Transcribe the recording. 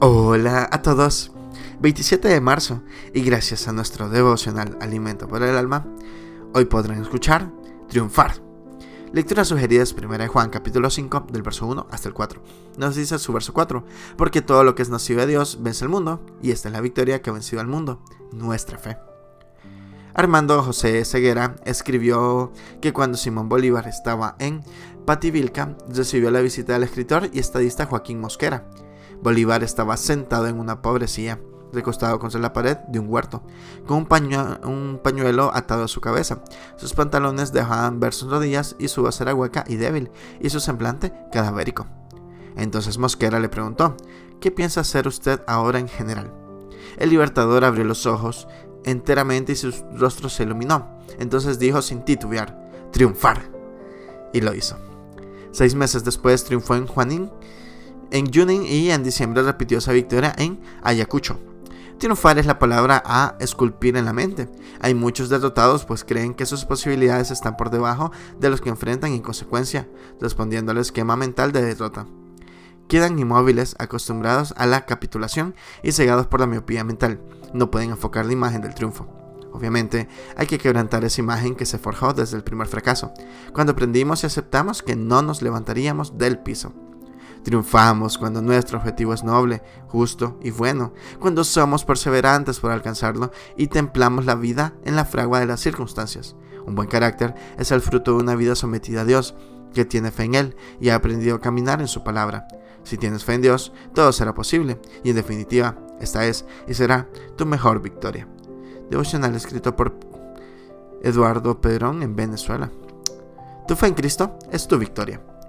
Hola a todos. 27 de marzo y gracias a nuestro devocional Alimento para el Alma, hoy podrán escuchar Triunfar. Lectura sugerida es 1 Juan capítulo 5 del verso 1 hasta el 4. Nos dice su verso 4, porque todo lo que es nacido de Dios vence el mundo y esta es la victoria que ha vencido al mundo, nuestra fe. Armando José Ceguera escribió que cuando Simón Bolívar estaba en Pativilca, recibió la visita del escritor y estadista Joaquín Mosquera, Bolívar estaba sentado en una pobrecía, recostado contra la pared de un huerto, con un, pañuelo atado a su cabeza. Sus pantalones dejaban ver sus rodillas y su voz era hueca y débil, y su semblante cadavérico. Entonces Mosquera le preguntó, ¿qué piensa hacer usted ahora en general? El libertador abrió los ojos enteramente y su rostro se iluminó. Entonces dijo sin titubear, triunfar. Y lo hizo. Seis meses después triunfó en Juanín en Junín y en diciembre repitió esa victoria en Ayacucho. Triunfar es la palabra a esculpir en la mente. Hay muchos derrotados pues creen que sus posibilidades están por debajo de los que enfrentan en consecuencia, respondiendo al esquema mental de derrota. Quedan inmóviles, acostumbrados a la capitulación y cegados por la miopía mental. No pueden enfocar la imagen del triunfo. Obviamente, hay que quebrantar esa imagen que se forjó desde el primer fracaso, cuando aprendimos y aceptamos que no nos levantaríamos del piso. Triunfamos cuando nuestro objetivo es noble, justo y bueno, cuando somos perseverantes por alcanzarlo y templamos la vida en la fragua de las circunstancias. Un buen carácter es el fruto de una vida sometida a Dios, que tiene fe en Él y ha aprendido a caminar en su palabra. Si tienes fe en Dios, todo será posible y en definitiva, esta es y será tu mejor victoria. Devocional escrito por Eduardo Pedrón en Venezuela. Tu fe en Cristo es tu victoria.